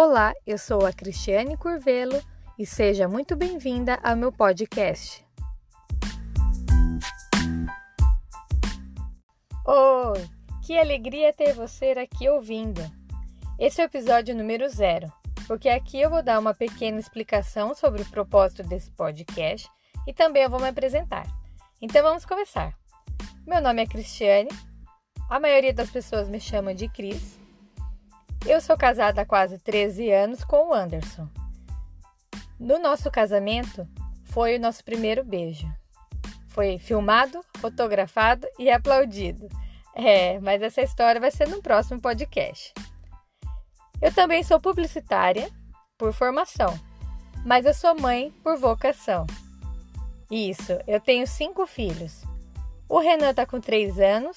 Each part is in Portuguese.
Olá, eu sou a Cristiane Curvelo e seja muito bem-vinda ao meu podcast. Oi, que alegria ter você aqui ouvindo. Esse é o episódio número zero, porque aqui eu vou dar uma pequena explicação sobre o propósito desse podcast e também eu vou me apresentar. Então vamos começar. Meu nome é Cristiane, a maioria das pessoas me chama de Cris eu sou casada há quase 13 anos com o Anderson. No nosso casamento, foi o nosso primeiro beijo. Foi filmado, fotografado e aplaudido. É, mas essa história vai ser no próximo podcast. Eu também sou publicitária por formação, mas eu sou mãe por vocação. Isso, eu tenho cinco filhos. O Renan tá com 3 anos,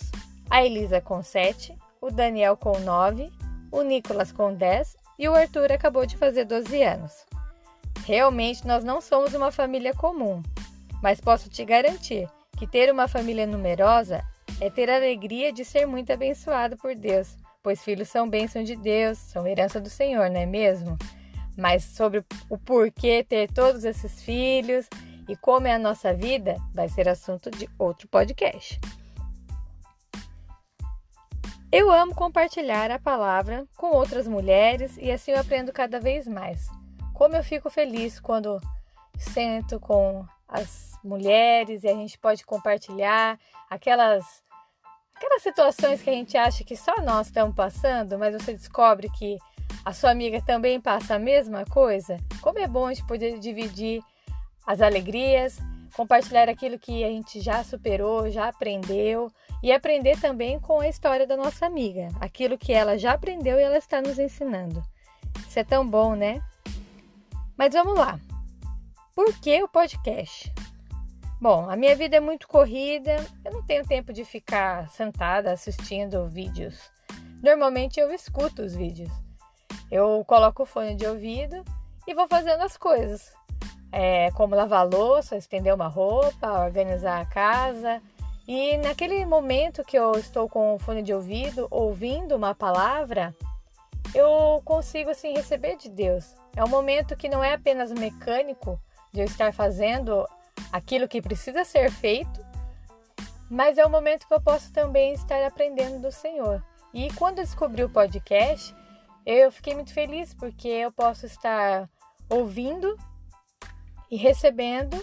a Elisa com 7, o Daniel com 9 o Nicolas com 10 e o Arthur acabou de fazer 12 anos. Realmente nós não somos uma família comum, mas posso te garantir que ter uma família numerosa é ter a alegria de ser muito abençoado por Deus, pois filhos são bênção de Deus, são herança do Senhor, não é mesmo? Mas sobre o porquê ter todos esses filhos e como é a nossa vida vai ser assunto de outro podcast. Eu amo compartilhar a palavra com outras mulheres e assim eu aprendo cada vez mais. Como eu fico feliz quando sento com as mulheres e a gente pode compartilhar aquelas aquelas situações que a gente acha que só nós estamos passando, mas você descobre que a sua amiga também passa a mesma coisa. Como é bom a gente poder dividir as alegrias, compartilhar aquilo que a gente já superou, já aprendeu e aprender também com a história da nossa amiga, aquilo que ela já aprendeu e ela está nos ensinando. Isso é tão bom, né? Mas vamos lá. Por que o podcast? Bom, a minha vida é muito corrida, eu não tenho tempo de ficar sentada assistindo vídeos. Normalmente eu escuto os vídeos. Eu coloco o fone de ouvido e vou fazendo as coisas é, como lavar louça, estender uma roupa, organizar a casa. E naquele momento que eu estou com o fone de ouvido, ouvindo uma palavra, eu consigo assim receber de Deus. É um momento que não é apenas mecânico de eu estar fazendo aquilo que precisa ser feito, mas é um momento que eu posso também estar aprendendo do Senhor. E quando eu descobri o podcast, eu fiquei muito feliz porque eu posso estar ouvindo e recebendo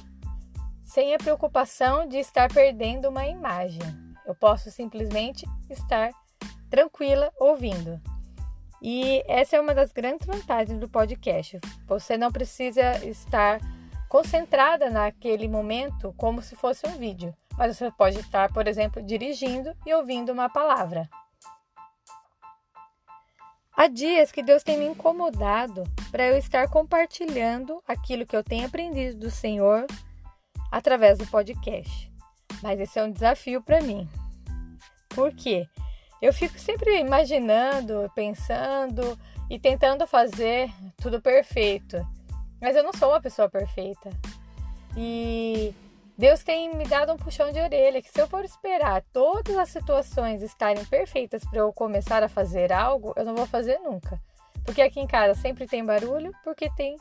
sem a preocupação de estar perdendo uma imagem. Eu posso simplesmente estar tranquila ouvindo. E essa é uma das grandes vantagens do podcast. Você não precisa estar concentrada naquele momento como se fosse um vídeo, mas você pode estar, por exemplo, dirigindo e ouvindo uma palavra. Há dias que Deus tem me incomodado para eu estar compartilhando aquilo que eu tenho aprendido do Senhor através do podcast. Mas esse é um desafio para mim. Por quê? Eu fico sempre imaginando, pensando e tentando fazer tudo perfeito. Mas eu não sou uma pessoa perfeita. E Deus tem me dado um puxão de orelha que se eu for esperar todas as situações estarem perfeitas para eu começar a fazer algo, eu não vou fazer nunca. Porque aqui em casa sempre tem barulho, porque tem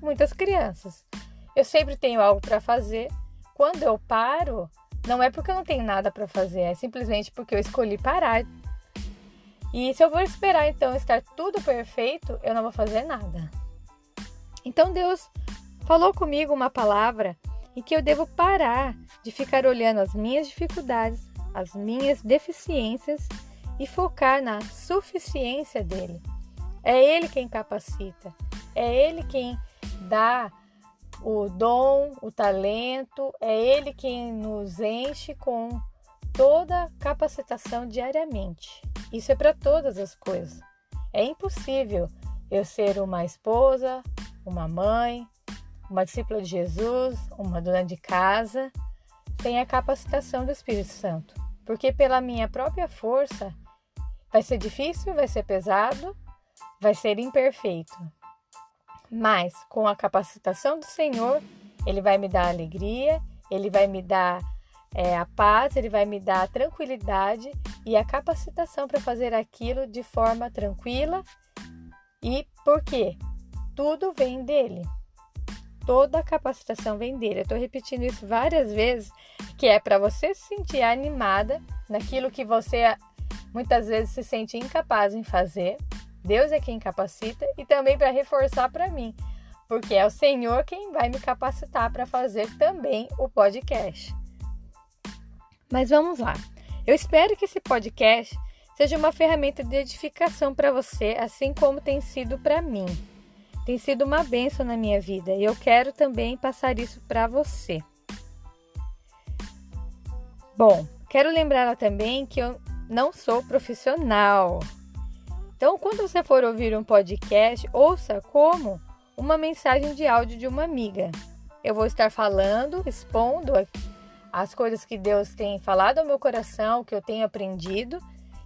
muitas crianças. Eu sempre tenho algo para fazer. Quando eu paro, não é porque eu não tenho nada para fazer, é simplesmente porque eu escolhi parar. E se eu for esperar então estar tudo perfeito, eu não vou fazer nada. Então Deus falou comigo uma palavra e que eu devo parar de ficar olhando as minhas dificuldades, as minhas deficiências e focar na suficiência dele. É ele quem capacita, é ele quem dá o dom, o talento, é ele quem nos enche com toda capacitação diariamente. Isso é para todas as coisas. É impossível eu ser uma esposa, uma mãe, uma discípula de Jesus, uma dona de casa, sem a capacitação do Espírito Santo. Porque pela minha própria força vai ser difícil, vai ser pesado, vai ser imperfeito. Mas com a capacitação do Senhor, Ele vai me dar alegria, Ele vai me dar é, a paz, Ele vai me dar a tranquilidade e a capacitação para fazer aquilo de forma tranquila E por quê? Tudo vem dele. Toda a capacitação. Eu estou repetindo isso várias vezes, que é para você se sentir animada naquilo que você muitas vezes se sente incapaz em fazer. Deus é quem capacita e também para reforçar para mim, porque é o Senhor quem vai me capacitar para fazer também o podcast. Mas vamos lá. Eu espero que esse podcast seja uma ferramenta de edificação para você, assim como tem sido para mim. Tem sido uma benção na minha vida e eu quero também passar isso para você. Bom, quero lembrar também que eu não sou profissional. Então, quando você for ouvir um podcast, ouça como uma mensagem de áudio de uma amiga. Eu vou estar falando, expondo as coisas que Deus tem falado ao meu coração, que eu tenho aprendido,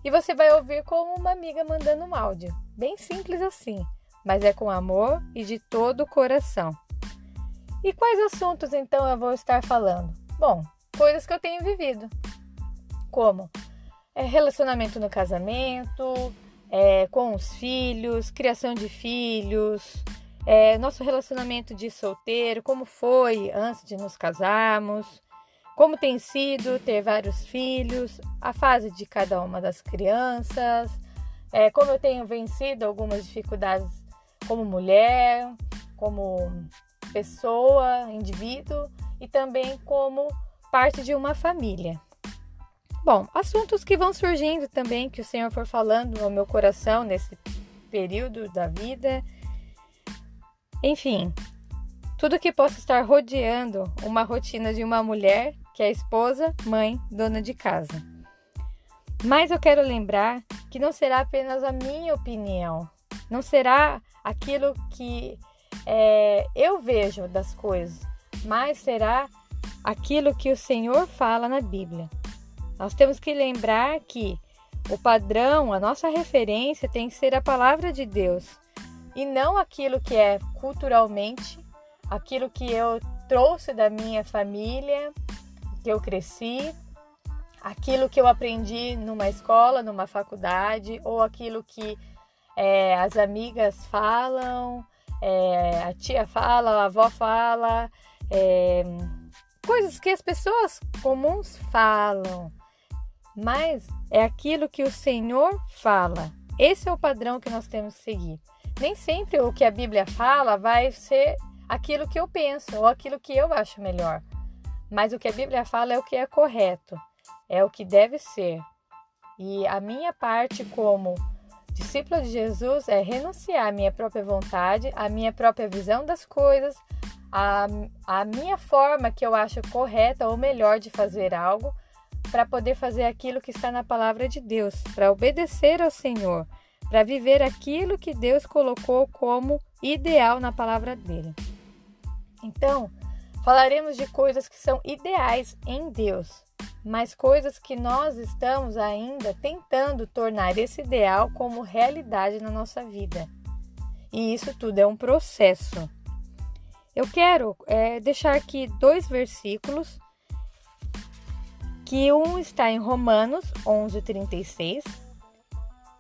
e você vai ouvir como uma amiga mandando um áudio. Bem simples assim, mas é com amor e de todo o coração. E quais assuntos então eu vou estar falando? Bom, coisas que eu tenho vivido, como é, relacionamento no casamento, é, com os filhos, criação de filhos, é, nosso relacionamento de solteiro, como foi antes de nos casarmos, como tem sido ter vários filhos, a fase de cada uma das crianças, é, como eu tenho vencido algumas dificuldades como mulher, como pessoa, indivíduo e também como parte de uma família. Bom, assuntos que vão surgindo também, que o Senhor for falando ao meu coração nesse período da vida. Enfim, tudo que possa estar rodeando uma rotina de uma mulher que é esposa, mãe, dona de casa. Mas eu quero lembrar que não será apenas a minha opinião, não será aquilo que é, eu vejo das coisas, mas será aquilo que o Senhor fala na Bíblia. Nós temos que lembrar que o padrão, a nossa referência tem que ser a palavra de Deus e não aquilo que é culturalmente, aquilo que eu trouxe da minha família, que eu cresci, aquilo que eu aprendi numa escola, numa faculdade, ou aquilo que é, as amigas falam, é, a tia fala, a avó fala, é, coisas que as pessoas comuns falam, mas é aquilo que o Senhor fala. Esse é o padrão que nós temos que seguir. Nem sempre o que a Bíblia fala vai ser aquilo que eu penso ou aquilo que eu acho melhor. Mas o que a Bíblia fala é o que é correto, é o que deve ser. E a minha parte como discípula de Jesus é renunciar à minha própria vontade, à minha própria visão das coisas, à, à minha forma que eu acho correta ou melhor de fazer algo, para poder fazer aquilo que está na palavra de Deus, para obedecer ao Senhor, para viver aquilo que Deus colocou como ideal na palavra dele. Então, Falaremos de coisas que são ideais em Deus, mas coisas que nós estamos ainda tentando tornar esse ideal como realidade na nossa vida. E isso tudo é um processo. Eu quero é, deixar aqui dois versículos, que um está em Romanos 11:36,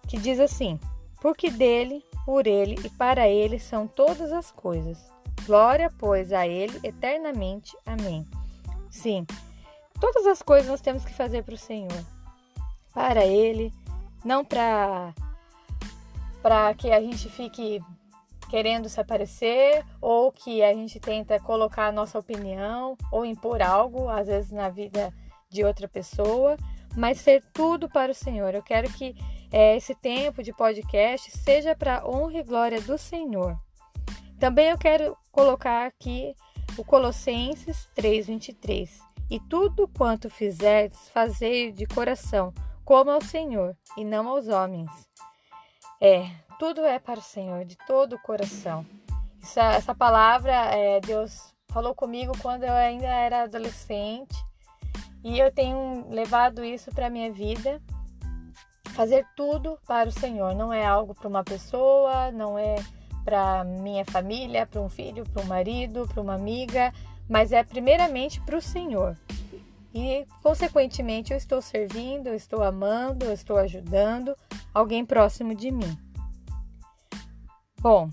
que diz assim: Porque dele, por ele e para ele são todas as coisas Glória, pois, a Ele eternamente. Amém. Sim, todas as coisas nós temos que fazer para o Senhor, para Ele, não para para que a gente fique querendo se aparecer ou que a gente tenta colocar a nossa opinião ou impor algo, às vezes na vida de outra pessoa, mas ser tudo para o Senhor. Eu quero que é, esse tempo de podcast seja para honra e glória do Senhor. Também eu quero colocar aqui o Colossenses 3:23. E tudo quanto fizerdes, fazei de coração, como ao Senhor, e não aos homens. É, tudo é para o Senhor, de todo o coração. Essa, essa palavra, é, Deus falou comigo quando eu ainda era adolescente, e eu tenho levado isso para minha vida. Fazer tudo para o Senhor, não é algo para uma pessoa, não é para minha família, para um filho, para um marido, para uma amiga, mas é primeiramente para o Senhor. E, consequentemente, eu estou servindo, eu estou amando, eu estou ajudando alguém próximo de mim. Bom,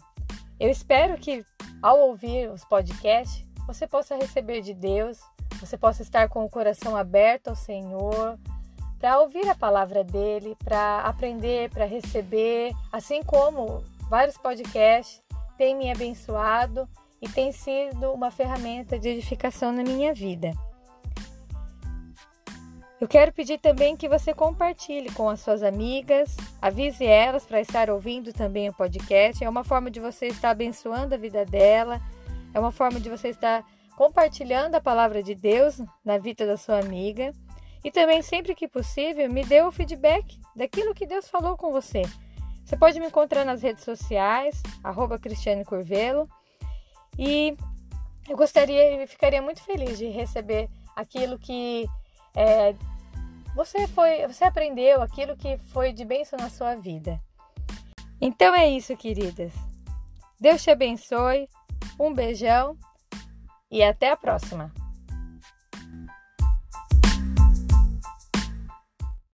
eu espero que ao ouvir os podcasts você possa receber de Deus, você possa estar com o coração aberto ao Senhor, para ouvir a palavra dele, para aprender, para receber, assim como vários podcasts têm me abençoado e têm sido uma ferramenta de edificação na minha vida. Eu quero pedir também que você compartilhe com as suas amigas, avise elas para estar ouvindo também o podcast. É uma forma de você estar abençoando a vida dela, é uma forma de você estar compartilhando a palavra de Deus na vida da sua amiga. E também, sempre que possível, me dê o feedback daquilo que Deus falou com você. Você pode me encontrar nas redes sociais, arroba Cristiane Curvelo. E eu gostaria e ficaria muito feliz de receber aquilo que é, você foi, você aprendeu aquilo que foi de bênção na sua vida. Então é isso, queridas. Deus te abençoe. Um beijão e até a próxima.